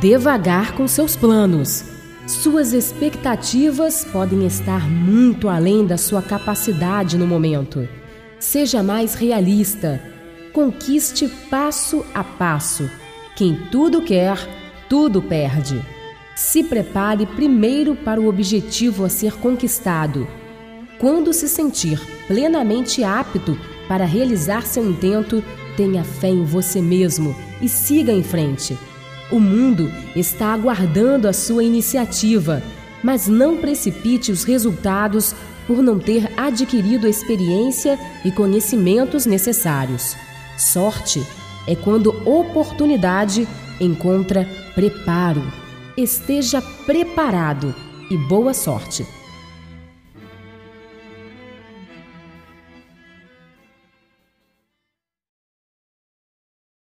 devagar com seus planos. Suas expectativas podem estar muito além da sua capacidade no momento. Seja mais realista. Conquiste passo a passo. Quem tudo quer, tudo perde. Se prepare primeiro para o objetivo a ser conquistado. Quando se sentir plenamente apto para realizar seu intento, tenha fé em você mesmo e siga em frente. O mundo está aguardando a sua iniciativa, mas não precipite os resultados por não ter adquirido a experiência e conhecimentos necessários. Sorte é quando oportunidade encontra preparo. Esteja preparado e boa sorte!